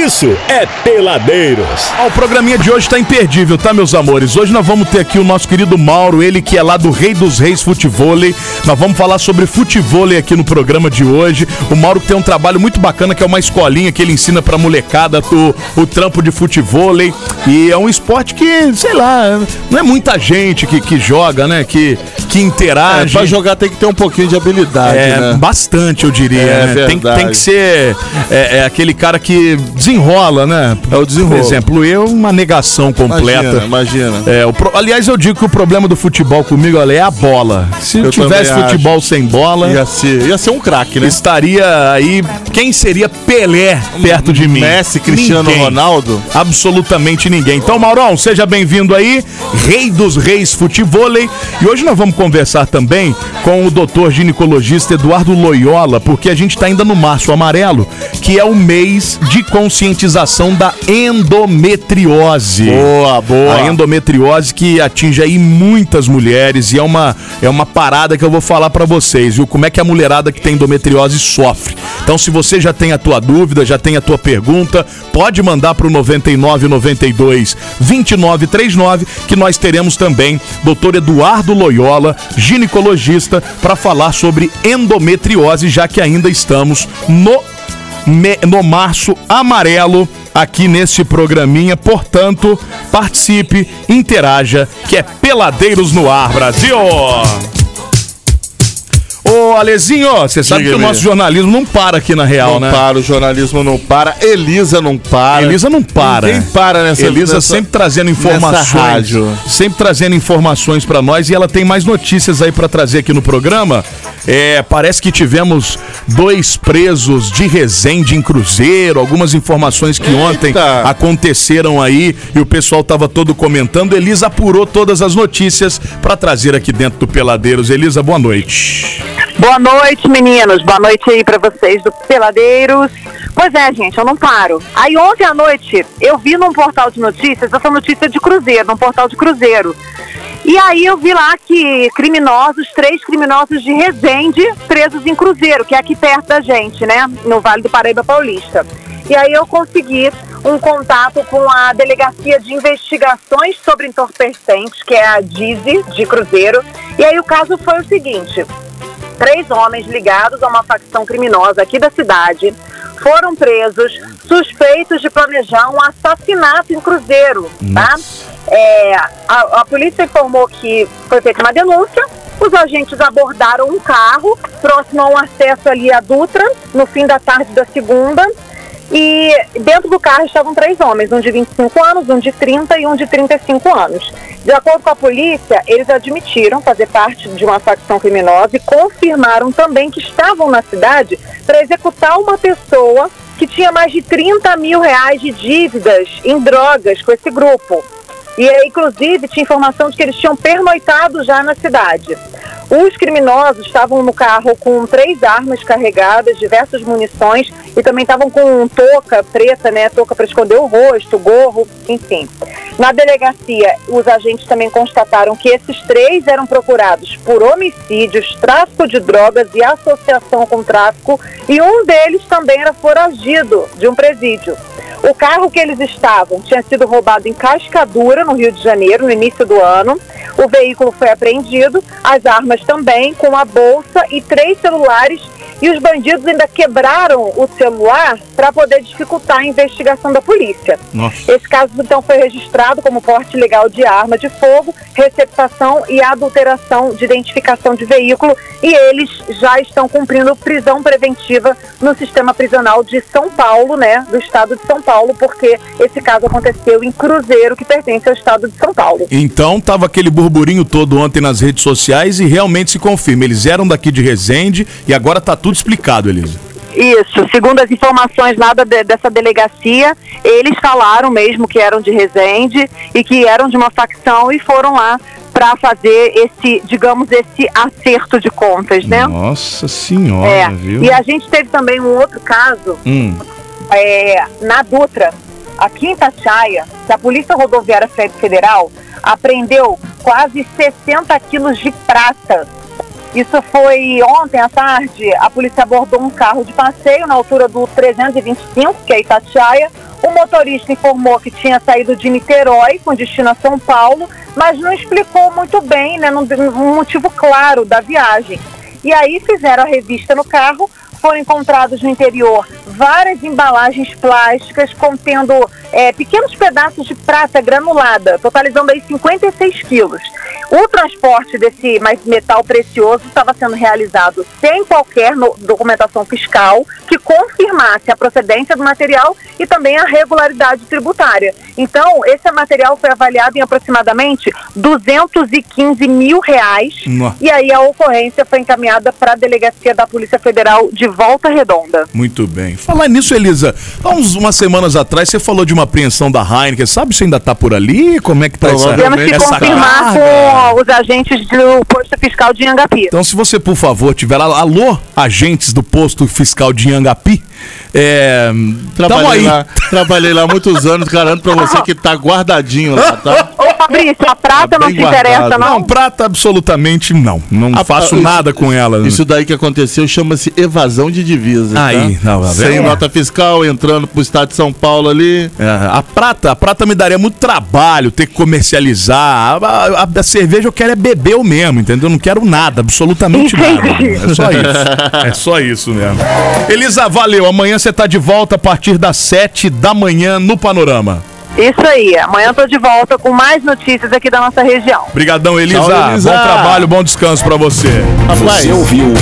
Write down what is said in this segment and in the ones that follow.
isso é Peladeiros. Ó, o programinha de hoje tá imperdível, tá, meus amores? Hoje nós vamos ter aqui o nosso querido Mauro, ele que é lá do Rei dos Reis Futevôlei. Nós vamos falar sobre futevôlei aqui no programa de hoje. O Mauro tem um trabalho muito bacana, que é uma escolinha que ele ensina pra molecada o, o trampo de futevôlei. E é um esporte que, sei lá, não é muita gente que, que joga, né? Que, que interage. É, pra jogar tem que ter um pouquinho de habilidade, É, né? bastante, eu diria. É né? tem, tem que ser é, é aquele cara que desenrola, né? É o desenrolo. Por exemplo, eu, uma negação completa. Imagina, imagina. É, o pro- Aliás, eu digo que o problema do futebol comigo olha, é a bola. Se Eu tivesse futebol sem bola, Ia ser, ia ser um craque, né? estaria aí. Quem seria Pelé perto de mim? Messi, Cristiano Ninguém. Ronaldo. Absolutamente ninguém. Então, Maurão, seja bem-vindo aí, Rei dos Reis Futevôlei. E hoje nós vamos conversar também com o doutor ginecologista Eduardo Loyola, porque a gente está ainda no Março Amarelo, que é o mês de conscientização da endometriose. Boa, boa. A endometriose que atinge aí muitas mulheres e é uma, é uma parada que eu vou falar pra vocês, viu? Como é que a mulherada que tem endometriose sofre. Então, se você já tem a tua dúvida, já tem a tua pergunta, pode mandar pro 99 92 29 39 que nós teremos também Dr. Eduardo Loyola, ginecologista, para falar sobre endometriose, já que ainda estamos no no Março Amarelo aqui neste programinha. Portanto, participe, interaja, que é Peladeiros no Ar, Brasil! Ô, Alezinho, você sabe Diga, que o nosso jornalismo não para aqui na real, Não né? para, o jornalismo não para, Elisa não para. Elisa não para. Ninguém para nessa Elisa nessa- sempre trazendo informações, rádio. sempre trazendo informações pra nós e ela tem mais notícias aí pra trazer aqui no programa. É, parece que tivemos dois presos de Resende em Cruzeiro, algumas informações que ontem Eita. aconteceram aí e o pessoal tava todo comentando. Elisa apurou todas as notícias pra trazer aqui dentro do Peladeiros. Elisa, boa noite. Boa noite, meninos. Boa noite aí pra vocês do Peladeiros. Pois é, gente, eu não paro. Aí ontem à noite eu vi num portal de notícias essa notícia de Cruzeiro, num portal de Cruzeiro. E aí eu vi lá que criminosos, três criminosos de Resende, presos em Cruzeiro, que é aqui perto da gente, né? No Vale do Paraíba Paulista. E aí eu consegui um contato com a Delegacia de Investigações sobre Entorpecentes, que é a DIZI, de Cruzeiro. E aí o caso foi o seguinte três homens ligados a uma facção criminosa aqui da cidade foram presos suspeitos de planejar um assassinato em Cruzeiro, tá? É, a, a polícia informou que foi feita uma denúncia, os agentes abordaram um carro próximo a um acesso ali à Dutra, no fim da tarde da segunda, e dentro do carro estavam três homens, um de 25 anos, um de 30 e um de 35 anos. De acordo com a polícia, eles admitiram fazer parte de uma facção criminosa e confirmaram também que estavam na cidade para executar uma pessoa que tinha mais de 30 mil reais de dívidas em drogas com esse grupo. E, inclusive, tinha informação de que eles tinham pernoitado já na cidade. Os criminosos estavam no carro com três armas carregadas, diversas munições e também estavam com touca preta, né? Touca para esconder o rosto, gorro, enfim. Na delegacia, os agentes também constataram que esses três eram procurados por homicídios, tráfico de drogas e associação com tráfico, e um deles também era foragido de um presídio. O carro que eles estavam tinha sido roubado em Cascadura, no Rio de Janeiro, no início do ano. O veículo foi apreendido, as armas também, com a bolsa e três celulares. E os bandidos ainda quebraram o celular para poder dificultar a investigação da polícia. Nossa. Esse caso, então, foi registrado como porte ilegal de arma de fogo, receptação e adulteração de identificação de veículo. E eles já estão cumprindo prisão preventiva no sistema prisional de São Paulo, né? Do estado de São Paulo, porque esse caso aconteceu em Cruzeiro, que pertence ao estado de São Paulo. Então tava aquele burburinho todo ontem nas redes sociais e realmente se confirma. Eles eram daqui de Resende e agora tá tudo explicado, Elisa. Isso, segundo as informações lá da de- dessa delegacia, eles falaram mesmo que eram de Resende e que eram de uma facção e foram lá para fazer esse, digamos, esse acerto de contas, né? Nossa senhora, É. viu? E a gente teve também um outro caso Hum, é, na Dutra, aqui em Itatiaia, que a Polícia Rodoviária Fe- Federal apreendeu quase 60 quilos de prata. Isso foi ontem à tarde. A polícia abordou um carro de passeio na altura do 325, que é Itatiaia, O motorista informou que tinha saído de Niterói com destino a São Paulo, mas não explicou muito bem, né, um motivo claro da viagem. E aí fizeram a revista no carro, foram encontrados no interior várias embalagens plásticas contendo é, pequenos pedaços de prata granulada, totalizando aí 56 quilos. O transporte desse mais metal precioso estava sendo realizado sem qualquer documentação fiscal que confirmasse a procedência do material e também a regularidade tributária. Então, esse material foi avaliado em aproximadamente 215 mil reais. Nó. E aí a ocorrência foi encaminhada para a delegacia da Polícia Federal de Volta Redonda. Muito bem. Falar nisso, Elisa, há uns, umas semanas atrás você falou de uma apreensão da Heineken. Sabe se ainda tá por ali? Como é que tá essa, Temos que essa confirmar carga? com os agentes do posto fiscal de Angapi. Então, se você, por favor, tiver lá, alô, agentes do posto fiscal de Angapi, é, Trabalhei aí. lá, trabalhei lá muitos anos, garanto pra você que tá guardadinho lá, tá? Ô Fabrício, a prata Tá não te interessa. Não, não? prata absolutamente não. Não Ah, faço nada com ela. Isso daí que aconteceu chama-se evasão de divisas. Aí, tá? não, tá Sem vendo? nota fiscal, entrando pro estado de São Paulo ali. É, a prata, a prata me daria muito trabalho ter que comercializar. A, a- a cerveja eu quero é beber eu mesmo, entendeu? Eu não quero nada, absolutamente nada. É só isso. É só isso mesmo. Elisa, valeu. Amanhã você tá de volta a partir das 7 da manhã no Panorama. Isso aí, amanhã eu tô de volta com mais notícias aqui da nossa região. Obrigadão, Elisa. Tchau, Elisa. Bom trabalho, bom descanso pra você. Rapaz, Você ouviu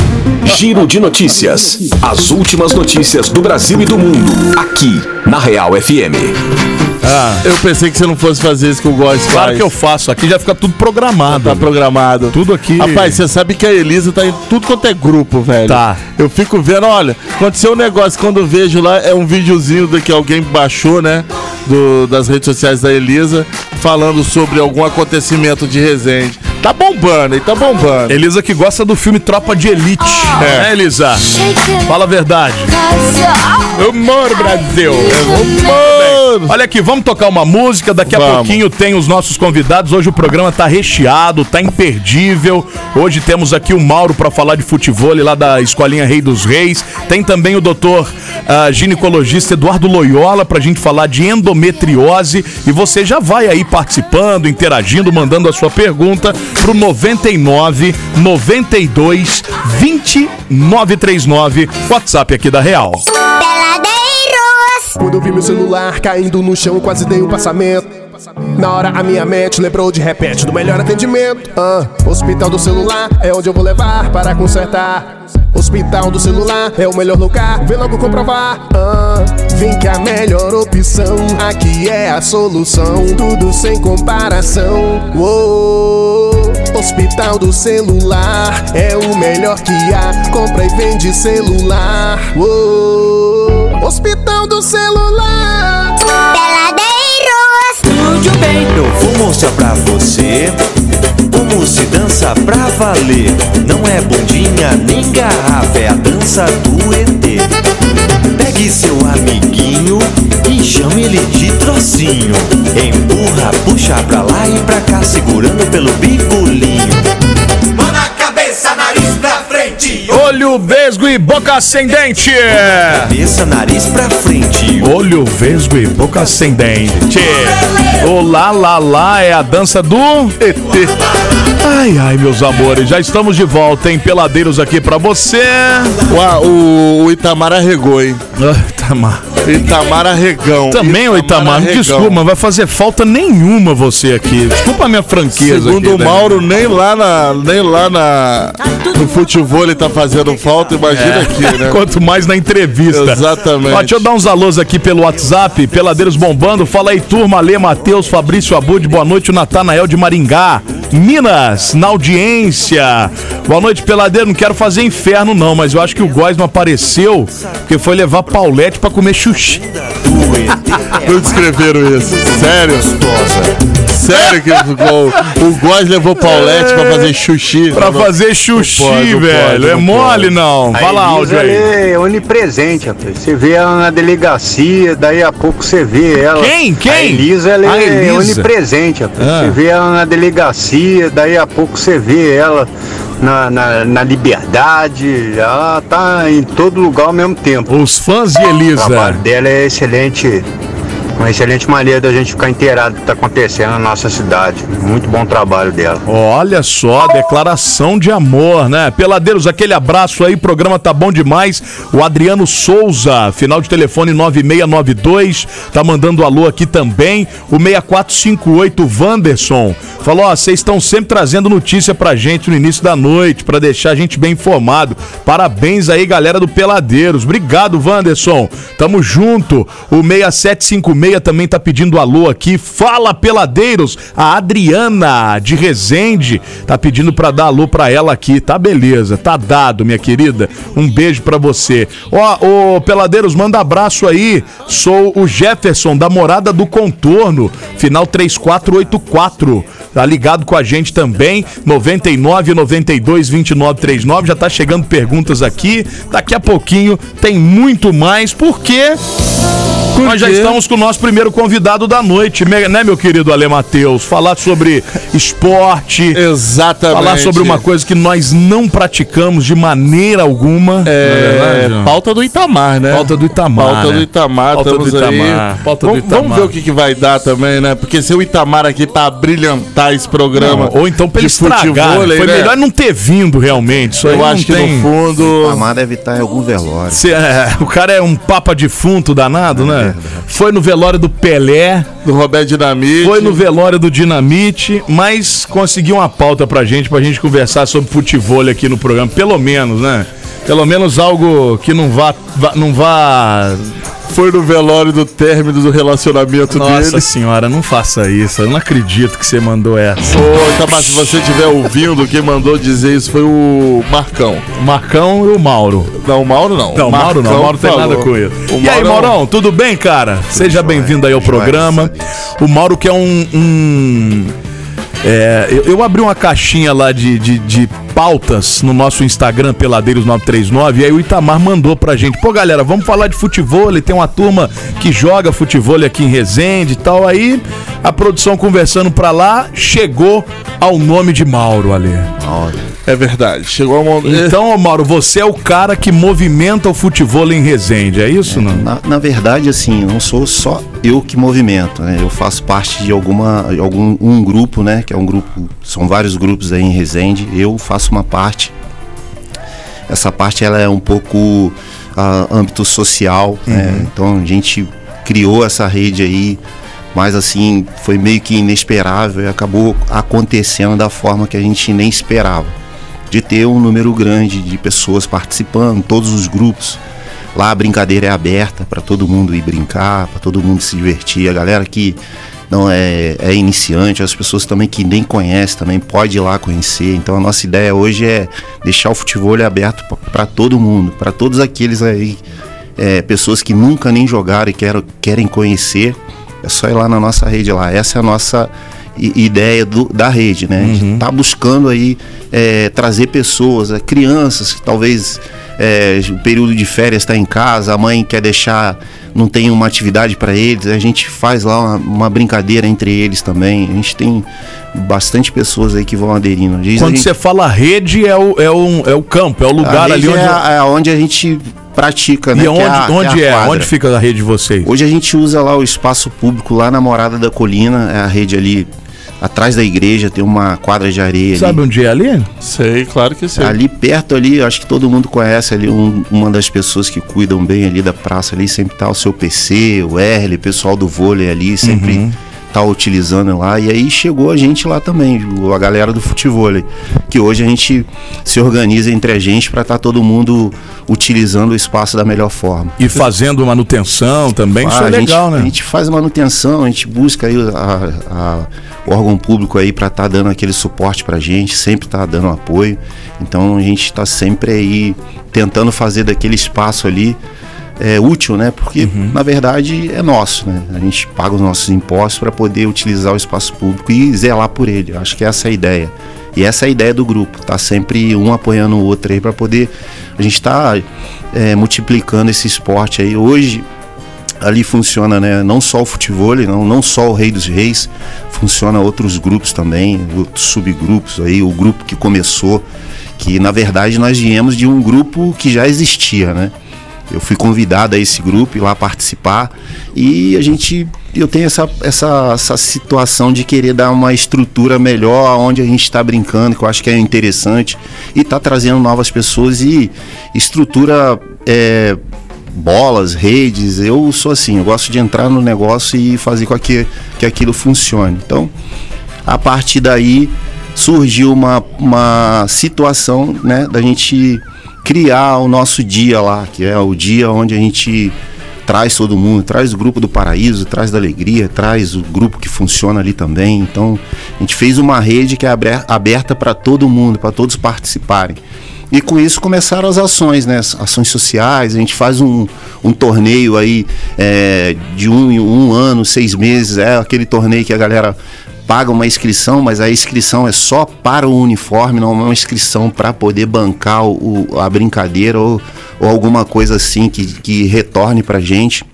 Giro de Notícias. As últimas notícias do Brasil e do mundo. Aqui, na Real FM. Eu pensei que você não fosse fazer isso que o Góis faz. Claro que eu faço. Aqui já fica tudo programado. Tá programado. Tudo aqui. Rapaz, você sabe que a Elisa tá em tudo quanto é grupo, velho. Tá. Eu fico vendo, olha, aconteceu um negócio, quando eu vejo lá, é um videozinho do que alguém baixou, né? Do, das redes sociais da Elisa, falando sobre algum acontecimento de Resende. Tá bombando, e tá bombando. Elisa que gosta do filme Tropa de Elite. É, né, Elisa? Fala a verdade. Humor, Brasil. Humor! Olha aqui, vamos tocar uma música. Daqui a Vamos. pouquinho tem os nossos convidados. Hoje o programa tá recheado, tá imperdível. Hoje temos aqui o Mauro para falar de futebol lá da Escolinha Rei dos Reis. Tem também o doutor ah, ginecologista Eduardo Loyola pra gente falar de endometriose. E você já vai aí participando, interagindo, mandando a sua pergunta pro 99 92 2939, WhatsApp aqui da Real. Peladeiros. Quando eu vi meu celular caindo no chão, quase dei um passamento. Na hora a minha mente lembrou de repente do melhor atendimento. Ah, hospital do celular é onde eu vou levar para consertar. Hospital do celular é o melhor lugar, vem logo comprovar. Ah, vem que a melhor opção aqui é a solução, tudo sem comparação. Uou, Hospital do celular é o melhor que há, compra e vende celular. Uou, Hospital do celular. Peladeiros. Tudo bem, eu vou mostrar pra você como se dança pra valer. Não é bundinha nem garrafa, é a dança do ET. Pegue seu amiguinho e chame ele de trocinho. Empurra, puxa pra lá e pra cá, segurando pelo bigolinho. Olho, vesgo e boca ascendente. Cabeça, nariz pra frente. Olho, vesgo e boca ascendente. O lá, lá, lá é a dança do ET. Ai, ai, meus amores, já estamos de volta, hein? Peladeiros aqui pra você. Uá, o, o Itamar arregou, hein? Ah, Itamar. Itamar arregão. Também, Itamar, me arregão. desculpa, mas vai fazer falta nenhuma você aqui. Desculpa a minha franqueza. Segundo aqui, o né? Mauro, nem lá na. Nem lá na. No futebol ele tá fazendo falta, imagina aqui, né? Quanto mais na entrevista. Exatamente. Ó, deixa eu dar uns alôs aqui pelo WhatsApp, Peladeiros Bombando. Fala aí, turma, Lê, Matheus, Fabrício Abud, boa noite, o Natanael de Maringá. Minas, na audiência. Boa noite, Peladeiro. Não quero fazer inferno, não, mas eu acho que o Góis não apareceu porque foi levar Paulette pra comer xuxi. Não descreveram isso. Sério? Sério que ficou. O Góis levou Paulette pra fazer xuxi. Pra fazer xuxi, Não pode, não velho. pode, é não mole, não. Fala Elisa, áudio aí. é onipresente, rapaz. Você vê ela na delegacia, daí a pouco você vê ela. Quem? Quem? A Elisa, ela A é Elisa. onipresente, rapaz. Ah. Você vê ela na delegacia, daí a pouco você vê ela na, na, na liberdade. Ela tá em todo lugar ao mesmo tempo. Os fãs de O Elisa. trabalho dela é excelente. Uma excelente maneira da gente ficar inteirado do que está acontecendo na nossa cidade. Muito bom trabalho dela. Olha só, declaração de amor, né? Peladeiros, aquele abraço aí, programa tá bom demais. O Adriano Souza, final de telefone 9692, tá mandando alô aqui também. O 6458 Wanderson falou: ó, vocês estão sempre trazendo notícia pra gente no início da noite, pra deixar a gente bem informado. Parabéns aí, galera do Peladeiros. Obrigado, Wanderson. Tamo junto. O 6756 também tá pedindo alô aqui. Fala, Peladeiros. A Adriana de Resende tá pedindo pra dar alô pra ela aqui. Tá beleza, tá dado, minha querida. Um beijo pra você. Ó, ô Peladeiros, manda abraço aí. Sou o Jefferson da Morada do Contorno, final 3484. Tá ligado com a gente também, 99 92 29 39. Já tá chegando perguntas aqui. Daqui a pouquinho tem muito mais, porque nós já estamos com o nosso primeiro convidado da noite, né, meu querido Ale Matheus? Falar sobre esporte. Exatamente. Falar sobre uma coisa que nós não praticamos de maneira alguma. É, é pauta do Itamar, né? Pauta do Itamar. Pauta né? do Itamar, Pauta do Itamar. aí. Pauta do vamos, Itamar. vamos ver o que, que vai dar também, né? Porque se o Itamar aqui pra brilhantar esse programa. Não, ou então pra ele estragar. futevôlei, Foi né? melhor não ter vindo realmente. Isso Eu acho que tem... no fundo. Amar deve estar em algum velório. Cê- é, o cara é um papa defunto danado, né? Foi no velório do Pelé, Do Roberto Dinamite. foi no velório do Dinamite, mas conseguiu uma pauta pra gente, pra gente conversar sobre futebol aqui no programa, pelo menos, né? Pelo menos algo que não vá, vá- não vá Foi no velório do término do relacionamento Nossa dele. senhora, não faça isso. Eu não acredito que você mandou essa. Ô, Itamar, se você estiver ouvindo, quem mandou dizer isso foi o Marcão. O Marcão e o Mauro. Não, o Mauro não. Não, o Mauro não, o Mauro tem falou. nada com ele. O E aí, Mauro- Maurão, tudo bem, cara? Seja bem-vindo aí ao programa. O Mauro que é um. um- é, eu, eu abri uma caixinha lá de, de, de pautas no nosso Instagram, Peladeiros939, e aí o Itamar mandou pra gente. Pô, galera, vamos falar de futebol. Tem uma turma que joga futebol aqui em Resende e tal. Aí a produção conversando pra lá, chegou ao nome de Mauro ali. É verdade. Chegou a. Então, Mauro, você é o cara que movimenta o futebol em Resende, é isso, não? Na, na verdade, assim, não sou só eu que movimento, né? Eu faço parte de alguma, algum um grupo, né? Que é um grupo, são vários grupos aí em Resende. Eu faço uma parte. Essa parte ela é um pouco ah, âmbito social, né? Então a gente criou essa rede aí, mas assim foi meio que inesperável e acabou acontecendo da forma que a gente nem esperava, de ter um número grande de pessoas participando, todos os grupos. Lá a brincadeira é aberta para todo mundo ir brincar, para todo mundo se divertir. A galera que não é, é iniciante, as pessoas também que nem conhecem também pode ir lá conhecer. Então a nossa ideia hoje é deixar o futebol aberto para todo mundo, para todos aqueles aí é, pessoas que nunca nem jogaram e querem, querem conhecer. É só ir lá na nossa rede lá. Essa é a nossa ideia do- da rede, né? A gente tá buscando aí é, trazer pessoas, é, crianças que talvez é, o período de férias está em casa, a mãe quer deixar, não tem uma atividade para eles, a gente faz lá uma, uma brincadeira entre eles também. A gente tem bastante pessoas aí que vão aderindo. A Quando gente- você fala rede, é o, é, o, é o campo, é o lugar ali onde. é, a- é onde a gente pratica, né? E que onde, é, a- onde é? quadra. Onde fica a rede de vocês? Hoje a gente usa lá o espaço público lá na Morada da Colina, é a rede ali atrás da igreja, tem uma quadra de areia Sabe ali. onde é ali? Sei, claro que sei. Ali perto ali, acho que todo mundo conhece ali um- uma das pessoas que cuidam bem ali da praça ali, sempre tá o seu PC, o Erle, o pessoal do vôlei ali, sempre tá utilizando lá. E aí chegou a gente lá também, a galera do futevôlei, que hoje a gente se organiza entre a gente para estar todo mundo utilizando o espaço da melhor forma. E fazendo manutenção também, isso Ah, é a gente- legal, né? A gente faz manutenção, a gente busca aí a- a- o órgão público aí para estar dando aquele suporte pra gente, sempre tá dando apoio. Então a gente está sempre aí tentando fazer daquele espaço ali é, útil, né? Porque Uhum. na verdade é nosso, né? A gente paga os nossos impostos para poder utilizar o espaço público e zelar por ele. Eu acho que essa é a ideia. E essa é a ideia do grupo, tá sempre um apoiando o outro aí para poder a gente tá é, multiplicando esse esporte aí. Hoje ali funciona, né? Não só o futebol, não, não só o Rei dos Reis, funciona outros grupos também, outros subgrupos aí, o grupo que começou, que na verdade nós viemos de um grupo que já existia, né? Eu fui convidado a esse grupo lá participar e a gente eu tenho essa, essa, essa situação de querer dar uma estrutura melhor onde a gente está brincando, que eu acho que é interessante e está trazendo novas pessoas e estrutura é, bolas, redes. Eu sou assim, eu gosto de entrar no negócio e fazer com que, que aquilo funcione. Então, a partir daí surgiu uma, uma situação né, da gente criar o nosso dia lá, que é o dia onde a gente traz todo mundo, traz o grupo do Paraíso, traz da Alegria, traz o grupo que funciona ali também. Então, a gente fez uma rede que é aber- aberta para todo mundo, para todos participarem. E com isso começaram as ações, né? Ações sociais, a gente faz um, um torneio aí é, de um, um ano, seis meses, é aquele torneio que a galera paga uma inscrição, mas a inscrição é só para o uniforme, não é uma inscrição para poder bancar o, a brincadeira ou, ou alguma coisa assim que, que retorne pra gente.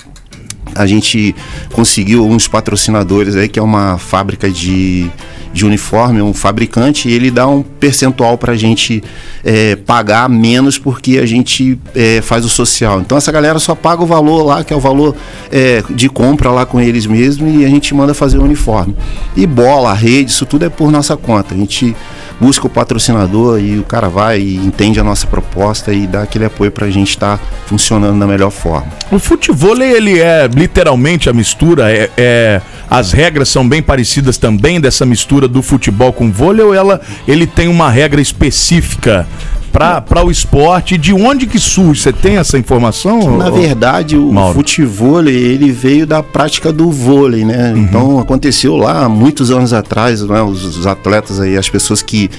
A gente conseguiu uns patrocinadores aí, que é uma fábrica de, de uniforme, um fabricante, e ele dá um percentual pra gente é, pagar menos porque a gente é, faz o social. Então essa galera só paga o valor lá, que é o valor é, de compra lá com eles mesmo, e a gente manda fazer o uniforme. E bola, rede, isso tudo é por nossa conta. A gente busca o patrocinador e o cara vai e entende a nossa proposta e dá aquele apoio pra gente estar funcionando da melhor forma. O futebol ele é literalmente a mistura, é, é- as regras são bem parecidas também dessa mistura do futebol com vôlei ou ela ele tem uma regra específica para o esporte? De onde que surge? Você tem essa informação? Na verdade, o Mauro. futevôlei, ele veio da prática do vôlei, né? Uhum. Então aconteceu lá muitos anos atrás, né? Os, os atletas aí, as pessoas que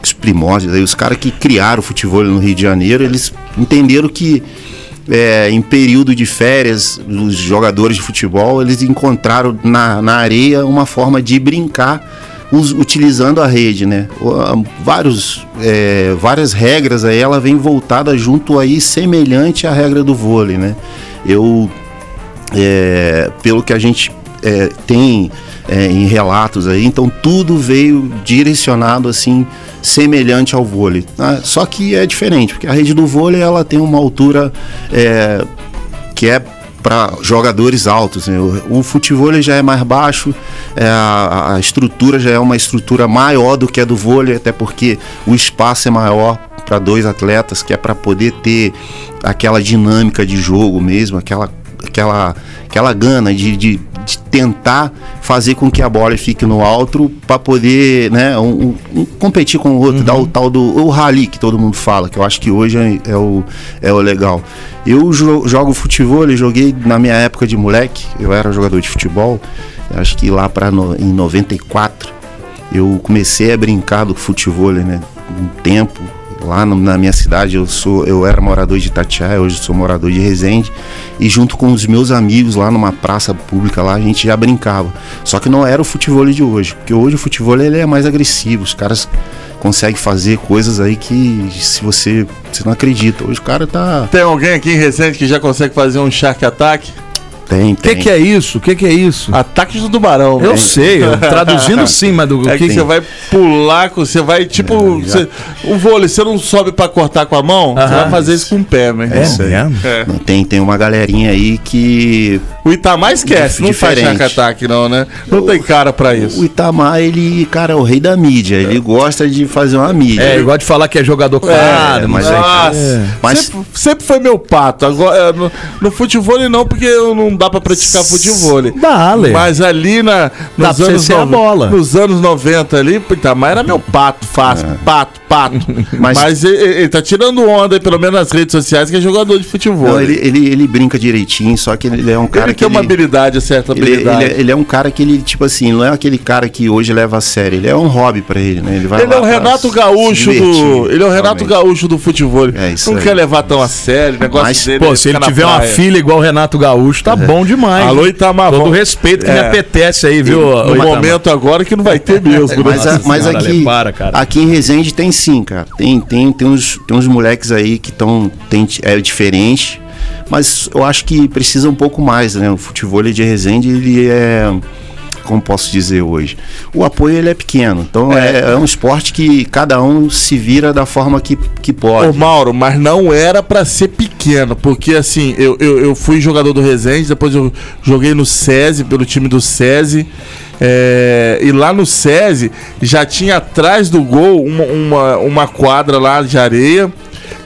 os primórdios aí, os caras que criaram o futevôlei no Rio de Janeiro, eles entenderam que é, em período de férias, os jogadores de futebol, eles encontraram na, na areia uma forma de brincar us- utilizando a rede, né? Vários, é, várias regras aí, ela vem voltada junto aí, semelhante à regra do vôlei, né? Eu, é, pelo que a gente é, tem é, em relatos aí, então tudo veio direcionado assim, semelhante ao vôlei. né? Só que é diferente, porque a rede do vôlei ela tem uma altura é, que é para jogadores altos. né? O, o futevôlei já é mais baixo, é, a, a estrutura já é uma estrutura maior do que a do vôlei, até porque o espaço é maior para dois atletas, que é para poder ter aquela dinâmica de jogo mesmo, aquela, aquela, aquela gana de, de, de tentar fazer com que a bola fique no alto para poder né, um- um- competir com o outro, dar o tal do o rally que todo mundo fala, que eu acho que hoje é, é o, é o legal. Eu jo- jogo futebol, eu joguei na minha época de moleque, eu era jogador de futebol, acho que lá para no, em 94 eu comecei a brincar do futebol, né? Um tempo lá no- na minha cidade, eu sou eu era morador de Itatiaia, hoje sou morador de Resende, e junto com os meus amigos lá numa praça pública lá, a gente já brincava. Só que não era o futebol de hoje, porque hoje o futebol ele é mais agressivo, os caras conseguem fazer coisas aí que se você, você não acredita. Hoje o cara tá Tem alguém aqui em Resende que já consegue fazer um Shark Attack? Tem, O que, que é isso? O que, que é isso? Ataque do tubarão. Eu sei, eu- traduzindo sim, mas do É que que você vai pular, você vai tipo. você- o vôlei, você não sobe pra cortar com a mão, você vai fazer isso com o pé, meu irmão. É mesmo? É. tem, tem uma galerinha aí que O Itamar esquece, não faz Diferente. Attack, não, né? Não tem cara pra o isso. Itamar, ele, cara, é o rei da mídia. Ele gosta de fazer uma mídia. É, igual de falar que é jogador caro, mas mas é- Mas- sempre, sempre foi meu pato. Agora, é, no, no futebol não, porque eu não dá pra praticar futebol. Dá, Lê. Mas ali na, Dá pra nos, anos ser a nove- bola. nos anos 90 ali, pô, Itamar era meu pato, fácil. Pato, pato. Mas, Mas- ele, ele tá tirando onda, aí, pelo menos nas redes sociais, que é jogador de futebol. Não, ele, ele, ele brinca direitinho, só que ele é um cara Ele que. tem uma ele- habilidade, certa Ele, habilidade. ele é, ele é um cara que ele, tipo assim, não é aquele cara que hoje leva a sério. Ele é um hobby pra ele, né? Ele vai Ele é o Renato Gaúcho divertir, do. Ele é o Renato realmente. Gaúcho do futebol. É isso Não aí. quer levar tão a sério, o negócio Mas, dele. Pô, é se ele tiver uma filha igual o Renato Gaúcho, tá bom demais. Alô, Itamar. Todo respeito que É. me apetece aí, viu? No momento agora que não vai ter mesmo. Mas, né? a- mas aqui, para, cara. aqui em Resende tem sim, cara. Tem, tem, tem, uns, tem uns moleques aí que estão. É diferente. Mas eu acho que precisa um pouco mais, né? O futebol de Resende, ele é. como posso dizer hoje? O apoio ele é pequeno. Então é, é um esporte que cada um se vira da forma que, que Ô pode. Mauro, mas não era pra ser pequeno, porque assim, eu, eu, eu fui jogador do Resende, depois eu joguei no SESI, pelo time do SESI. é, e lá no SESI já tinha atrás do gol uma, uma, uma quadra lá de areia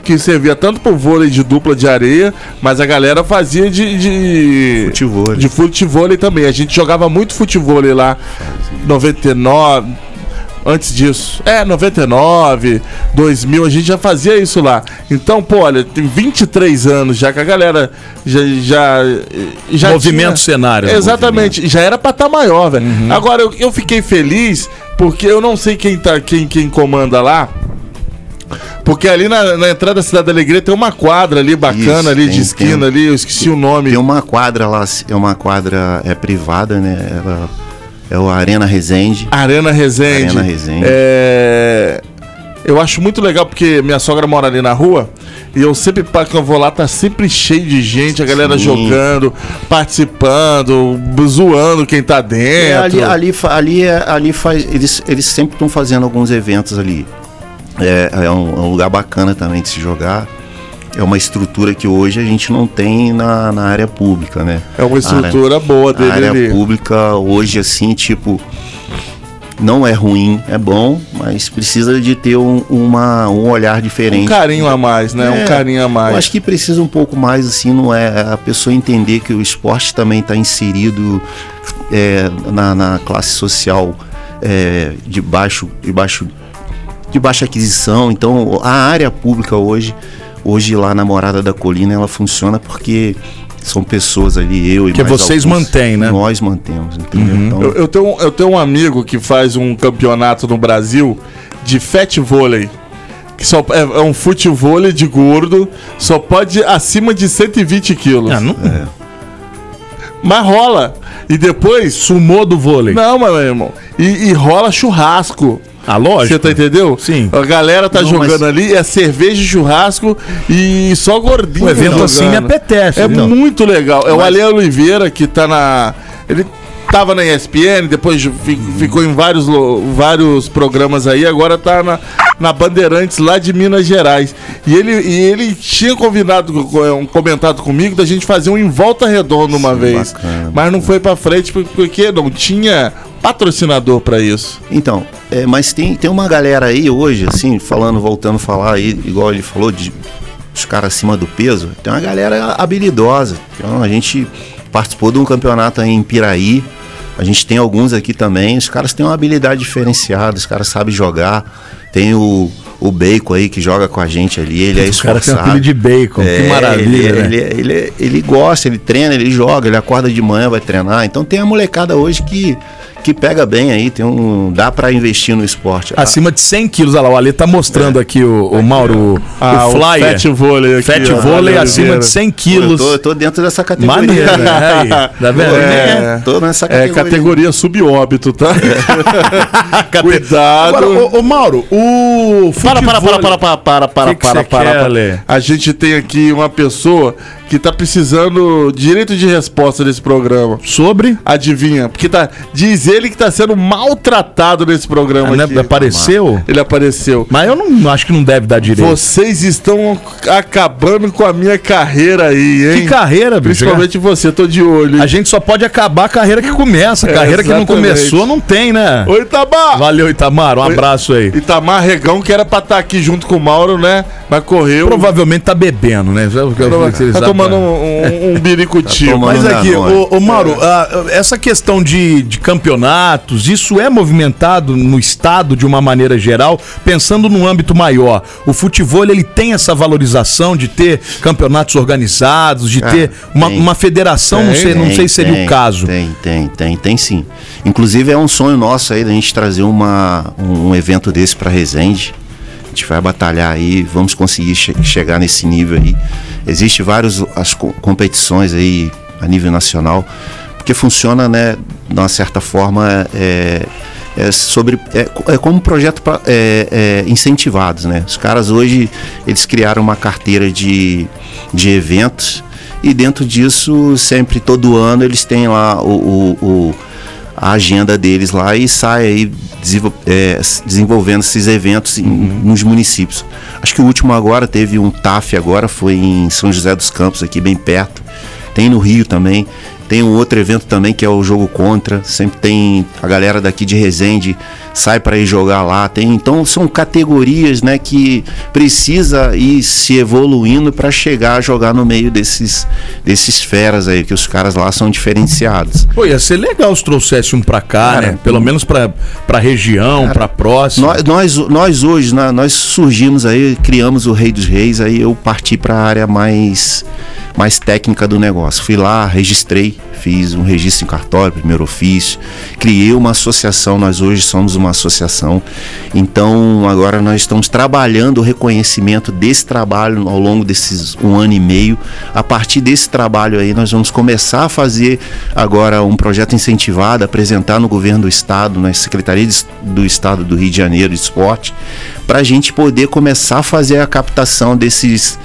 que servia tanto pro vôlei de dupla de areia, mas a galera fazia de, de Futevôlei. de futevôlei também. A gente jogava muito futevôlei lá, 99, antes disso. É, 99, 2000, a gente já fazia isso lá. Então, pô, olha, tem 23 anos já que a galera já. já, já Movimento tinha- cenário. Exatamente, já era pra estar maior, velho. Agora, eu, eu fiquei feliz porque eu não sei quem, tá, quem, quem comanda lá. Porque ali na, na entrada da Cidade da Alegria tem uma quadra ali bacana Isso, ali de tem- esquina tem- ali, eu esqueci o nome. Tem uma quadra lá, é uma quadra é privada, né? Ela é o Arena Resende. Arena Resende. Arena Resende. É, Eu acho muito legal porque minha sogra mora ali na rua e eu sempre, quando eu vou lá, tá sempre cheio de gente, a galera Sim. jogando, participando, zoando quem tá É, dentro. ali, ali, fa- ali, é- ali faz. Eles, eles sempre estão fazendo alguns eventos ali. É, é um, é um lugar bacana também de se jogar. É uma estrutura que hoje a gente não tem na, na área pública, né? É uma estrutura boa A dele área ali. pública hoje, assim, tipo. Não é ruim, é bom, mas precisa de ter um, uma, um olhar diferente. Um carinho a mais, né? um É, carinho a mais. Eu acho que precisa um pouco mais, assim, não é a pessoa entender que o esporte também está inserido é, na, na classe social é, de, baixo, de, baixo, de baixa aquisição. Então, a área pública hoje, hoje lá na Morada da Colina, ela funciona porque são pessoas ali, eu e Que mais vocês alguns, mantêm, né? Nós mantemos, entendeu? Então, Eu, eu tenho, um- eu tenho um amigo que faz um campeonato no Brasil de fat vôlei. Que só é, é um futevôlei de gordo, só pode acima de 120 quilos. Ah, não- Mas rola. E depois. Sumou do vôlei. Não, meu irmão. E, e rola churrasco. Ah, lógico. Você tá entendeu? Sim. A galera tá Não, jogando mas- ali, é cerveja e churrasco e só gordinho. Um evento jogando. assim me apetece. É viu? muito legal. É o Mas- Ale Oliveira que tá na. Ele tava na ESPN, depois fi- ficou em vários, lo- vários programas aí, agora tá na, na Bandeirantes lá de Minas Gerais. E ele, e ele tinha convidado, co- comentado comigo da gente fazer um em volta redonda uma Sim, vez. bacana, mas não foi pra frente por- porque não tinha patrocinador pra isso. Então, é, mas tem, tem uma galera aí hoje, assim, falando, voltando a falar aí, igual ele falou, de os caras acima do peso, tem uma galera habilidosa. Então, a gente participou de um campeonato aí em Piraí, a gente tem alguns aqui também, os caras têm uma habilidade diferenciada, os caras sabem jogar. Tem o, o Bacon aí que joga com a gente ali, ele é O cara tem esforçado. um filho de bacon. É, que maravilha, ele, né? ele, ele, ele gosta, ele treina, ele joga, ele acorda de manhã, vai treinar. Então tem a molecada hoje que, que pega bem aí, tem um, dá pra investir no esporte. Acima de 100 quilos, olha lá, o Ale tá mostrando aqui o, o Mauro, Ah, o flyer. Fat vôlei aqui. Fat vôlei acima de 100 Pô, eu, quilos. tô, eu tô dentro dessa categoria. Maneiro, né? Aí, tá vendo? É. Tô nessa É categoria. categoria subóbito, tá? Cuidado. Agora, ô, ô, Mauro, o Para, para, para, para, para, para, para, Que que para, para, quer, para. Lê? A gente tem aqui uma pessoa que tá precisando de direito de resposta nesse programa. Sobre? Adivinha? Porque tá, diz ele que tá sendo maltratado nesse programa Ah, né, aqui. apareceu? Ele apareceu. Mas eu não acho que não deve dar direito. Vocês estão acabando com a minha carreira aí, hein? Que carreira, bicho. Principalmente você, tô de olho. A gente só pode acabar a carreira que começa. A É, carreira que não começou não tem, né? Oi, Itamar! Valeu, Itamar. Um Oi. abraço aí. Itamar Regão, que era pra estar aqui junto com o Mauro, né? Mas correu. Provavelmente tá bebendo, né? Tá tomando um, um, um biricutinho. Tá Mas aqui, ô, ô Mauro, ah, essa questão de, de campeonatos, isso é movimentado no estado de uma maneira geral, pensando num âmbito maior. O futebol ele tem essa valorização de ter campeonatos organizados, de Ah, ter uma, uma federação, não Tem, sei, não Tem, sei se seria tem, o caso. Tem, tem, tem, tem sim. Inclusive é um sonho nosso aí da gente trazer uma, um evento desse para Resende. A gente vai batalhar aí, vamos conseguir che- chegar nesse nível aí. Existem várias as co- competições aí a nível nacional, porque funciona, né, de uma certa forma, é, é sobre é, é como projeto pra, é, é, incentivados, né? Os caras hoje eles criaram uma carteira de, de eventos e dentro disso sempre todo ano eles têm lá o, o- o- a agenda deles lá e sai aí é, desenvolvendo esses eventos em- nos municípios. Acho que o último agora teve um TAF agora, foi em São José dos Campos, aqui bem perto. Tem no Rio também. Tem um outro evento também que é o Jogo Contra. Sempre tem a galera daqui de Resende sai para ir jogar lá. Tem, então são categorias, né, que precisa ir se evoluindo para chegar a jogar no meio desses desses feras aí que os caras lá são diferenciados. Pô, ia ser legal se trouxesse um pra cá, Cara, né? Pelo menos pra, pra região, pra próxima. Nós, nós, nós hoje, né, nós surgimos aí, criamos o Rei dos Reis, aí eu parti para a área mais, mais técnica do negócio. Fui lá, registrei, fiz um registro em cartório, primeiro ofício, criei uma associação, nós hoje somos uma associação. Então agora nós estamos trabalhando o reconhecimento desse trabalho ao longo desses um ano e meio. A partir desse trabalho aí, nós vamos começar a fazer agora um projeto incentivado, apresentar no governo do estado, na Secretaria do Estado do Rio de Janeiro de Esporte, para a gente poder começar a fazer a captação desses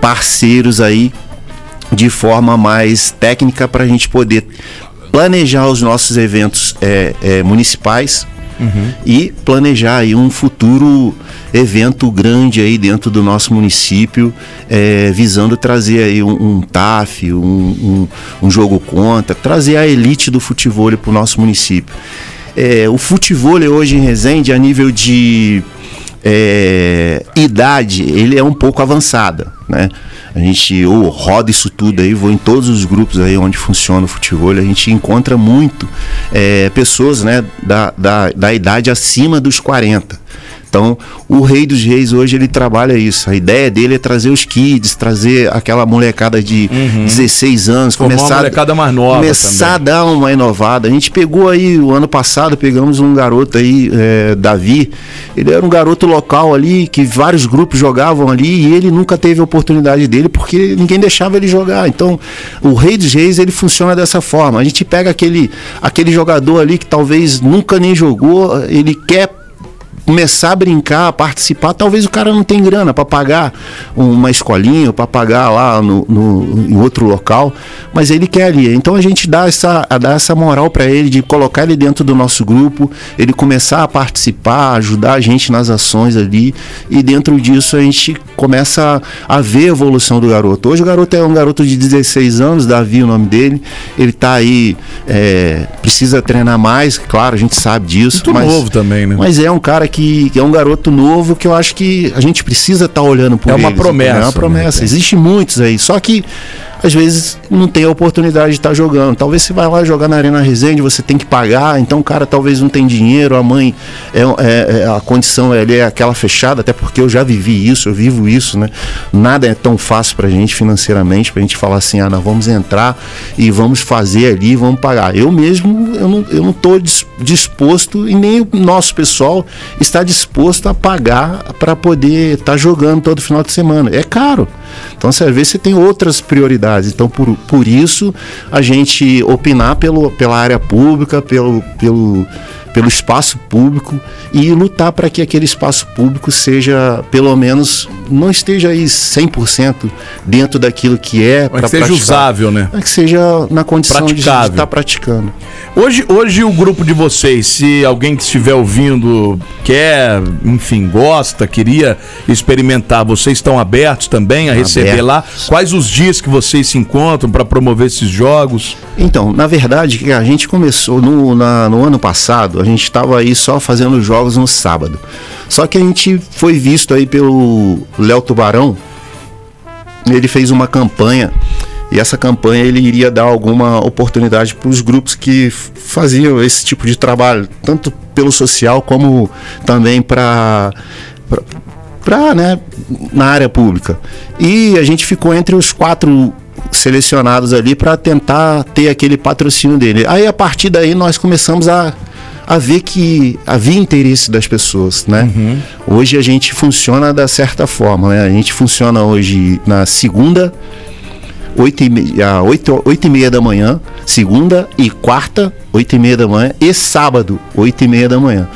parceiros aí de forma mais técnica para a gente poder planejar os nossos eventos é, é, municipais e planejar aí um futuro evento grande aí dentro do nosso município, é, visando trazer aí um, um TAF, um, um, um jogo contra, trazer a elite do futebol para o nosso município. É, o futebol hoje em Resende, a nível de é, idade, ele é um pouco avançada, né? A gente roda isso tudo aí, vou em todos os grupos aí onde funciona o futebol, a gente encontra muito é, pessoas, né, da, da, da idade acima dos 40. Então, o Rei dos Reis hoje ele trabalha isso. A ideia dele é trazer os kids, trazer aquela molecada de 16 anos, Formar uma começar, molecada mais nova começar a dar uma inovada. A gente pegou aí, o ano passado, pegamos um garoto aí, é, Davi. Ele era um garoto local ali, que vários grupos jogavam ali, e ele nunca teve a oportunidade dele, porque ninguém deixava ele jogar. Então, o Rei dos Reis, ele funciona dessa forma. A gente pega aquele, aquele jogador ali que talvez nunca nem jogou, ele quer começar a brincar, a participar, talvez o cara não tenha grana para pagar uma escolinha, para pagar lá no, no- em outro local, mas ele quer ali. Então a gente dá essa, dar essa moral para ele de colocar ele dentro do nosso grupo, ele começar a participar, ajudar a gente nas ações ali, e dentro disso a gente começa a, a ver a evolução do garoto. Hoje o garoto é um garoto de 16 anos, Davi o nome dele, ele tá aí, é, precisa treinar mais, claro, a gente sabe disso. Muito mas, novo também, né? mas é um cara que, que é um garoto novo que eu acho que a gente precisa estar olhando por É uma eles, promessa, entendeu? É uma né, promessa. cara? Existem muitos aí. Só que às vezes não tem a oportunidade de estar jogando. Talvez você vai lá jogar na Arena Resende, você tem que pagar, então o cara talvez não tem dinheiro, a mãe é, é- é- a condição é aquela fechada, até porque eu já vivi isso, eu vivo isso, né? Nada é tão fácil pra gente financeiramente, pra gente falar assim, ah, nós vamos entrar e vamos fazer ali, vamos pagar. Eu mesmo, eu não, eu não tô dis- disposto e nem o nosso pessoal está disposto a pagar para poder estar jogando todo final de semana. É caro. Então, você, vezes você tem outras prioridades. Então, por, por isso, a gente opinar pelo, pela área pública, pelo, pelo, pelo espaço público e lutar para que aquele espaço público seja, pelo menos, não esteja aí 100% dentro daquilo que é. Mas pra que seja praticar. usável, né? Mas que seja na condição de Praticável. estar praticando. Hoje, hoje o grupo de vocês, se alguém que estiver ouvindo quer, enfim, gosta, queria experimentar, vocês estão abertos também a receber Abertos. lá? Quais os dias que vocês se encontram para promover esses jogos? Então, na verdade, a gente começou no, na- no ano passado, gente estava aí só fazendo jogos no sábado. Só que a gente foi visto aí pelo Léo Tubarão, ele fez uma campanha e essa campanha ele iria dar alguma oportunidade para os grupos que faziam esse tipo de trabalho, tanto pelo social como também para para né, na área pública. E a gente ficou entre os quatro selecionados ali para tentar ter aquele patrocínio dele. Aí a partir daí nós começamos a, a ver que havia interesse das pessoas, né? Hoje a gente funciona da certa forma, né? A gente funciona hoje na segunda, 8 e, meia, 8, 8 e meia da manhã, segunda e quarta, 8 e meia da manhã, e sábado, 8 e meia da manhã.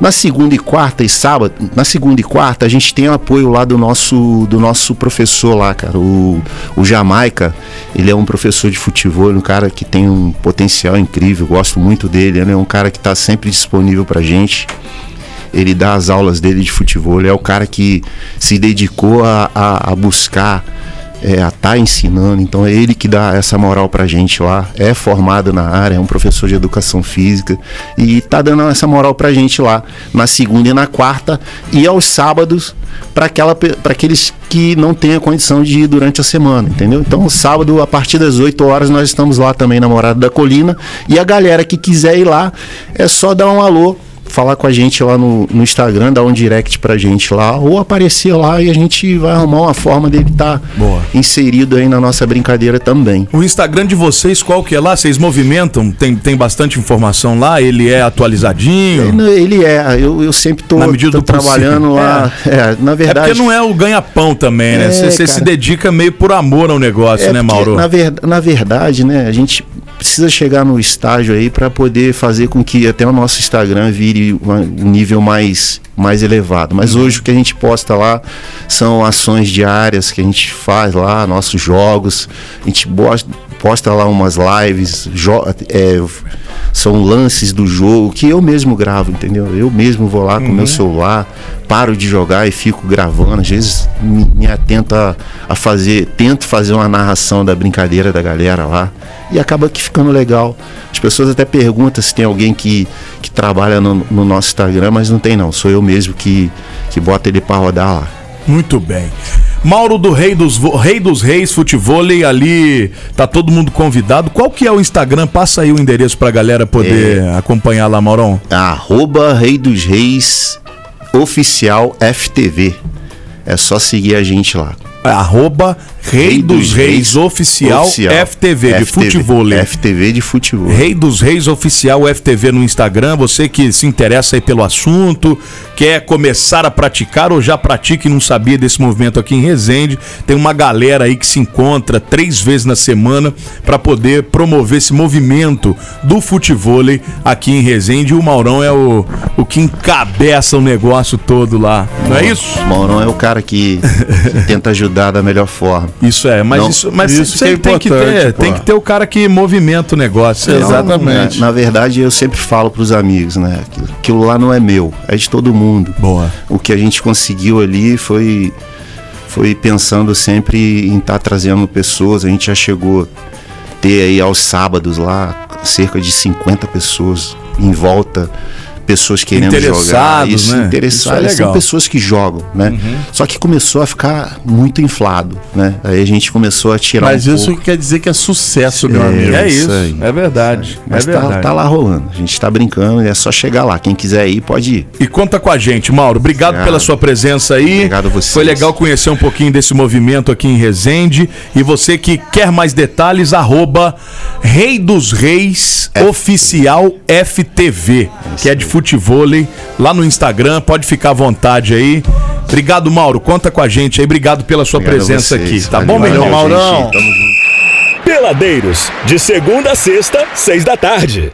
Na segunda e quarta e sábado, na segunda e quarta, a gente tem o apoio lá do nosso, do nosso professor lá, cara, o, o Jamaica. Ele é um professor de futebol, um cara que tem um potencial incrível, gosto muito dele. Ele é um cara que está sempre disponível pra gente ele dá as aulas dele de futebol, ele é o cara que se dedicou a, a, a buscar, é, a estar ensinando, então é ele que dá essa moral pra gente lá, é formado na área, é um professor de educação física e tá dando essa moral pra gente lá, na segunda e na quarta, e aos sábados para aqueles que não têm a condição de ir durante a semana, entendeu? Então, sábado, a partir das 8 horas, nós estamos lá também na Morada da Colina. E a galera que quiser ir lá, é só dar um alô, falar com a gente lá no, no Instagram, dar um direct pra gente lá, ou aparecer lá e a gente vai arrumar uma forma dele estar inserido aí na nossa brincadeira também. O Instagram de vocês, qual que é lá? Vocês movimentam? Tem, tem bastante informação lá? Ele é atualizadinho? Ele, ele é, eu, eu sempre tô, Na medida tô do possível. trabalhando lá. É. na É verdade. porque não é o ganha-pão também, né? É, Você você se dedica meio por amor ao negócio, É né, Mauro? Na, ver- na verdade, né, a gente precisa chegar no estágio aí para poder fazer com que até o nosso Instagram vire uma- um nível mais, mais elevado. Mas hoje o que a gente posta lá são ações diárias que a gente faz lá, nossos jogos. A gente posta lá umas lives, é, são lances do jogo que eu mesmo gravo, entendeu? Eu mesmo vou lá com meu celular, paro de jogar e fico gravando. Às vezes me, me atento a, a fazer, tento fazer uma narração da brincadeira da galera lá e acaba que ficando legal. As pessoas até perguntam se tem alguém que, que trabalha no, no nosso Instagram, mas não tem não. Sou eu mesmo que, que bota ele para rodar lá. Muito bem. Mauro do Rei dos, Rei dos Reis Futevôlei, ali tá todo mundo convidado. Qual que é o Instagram? Passa aí o endereço pra galera poder É. acompanhar lá, Maurão. Arroba Rei dos Reis Oficial FTV. É só seguir a gente lá. Arroba Rei dos Reis Oficial, FTV, de futevôlei. FTV de futebol. Rei dos Reis Oficial FTV no Instagram. Você que se interessa aí pelo assunto, quer começar a praticar ou já pratica e não sabia desse movimento aqui em Resende, tem uma galera aí que se encontra três vezes na semana para poder promover esse movimento do futevôlei aqui em Resende. E o Maurão é o, o que encabeça o negócio todo lá. Não é isso? Maurão é o cara que, que tenta ajudar da melhor forma. Isso é, mas Não, isso, mas isso sempre que é tem que ter, pô. tem que ter o cara que movimenta o negócio. Exatamente. Na, na verdade, eu sempre falo pros amigos, né? Aquilo, aquilo lá não é meu, é de todo mundo. Boa. O que a gente conseguiu ali foi, foi pensando sempre em estar trazendo pessoas. A gente já chegou a ter aí aos sábados lá cerca de 50 pessoas em volta. Pessoas querendo jogar. Isso, né? interessadas. É São pessoas que jogam, né? Uhum. Só que começou a ficar muito inflado, né? Aí a gente começou a tirar Mas um isso pouco. quer dizer que é sucesso, meu É, amigo. É isso aí. é verdade. Mas é tá, verdade. tá lá rolando. A gente tá brincando, é só chegar lá. Quem quiser ir, pode ir. E conta com a gente, Mauro. Obrigado Obrigado. pela sua presença aí. Obrigado a vocês. Foi legal conhecer um pouquinho desse movimento aqui em Resende. E você que quer mais detalhes, arroba Rei dos Reis Oficial FTV, que é de futevôlei, lá no Instagram. Pode ficar à vontade aí. Obrigado, Mauro. Conta com a gente aí. Obrigado pela sua Obrigado presença vocês. aqui. Tá bom, meu irmão? Maurão. gente. Tamo junto. Peladeiros, de segunda a sexta, seis da tarde.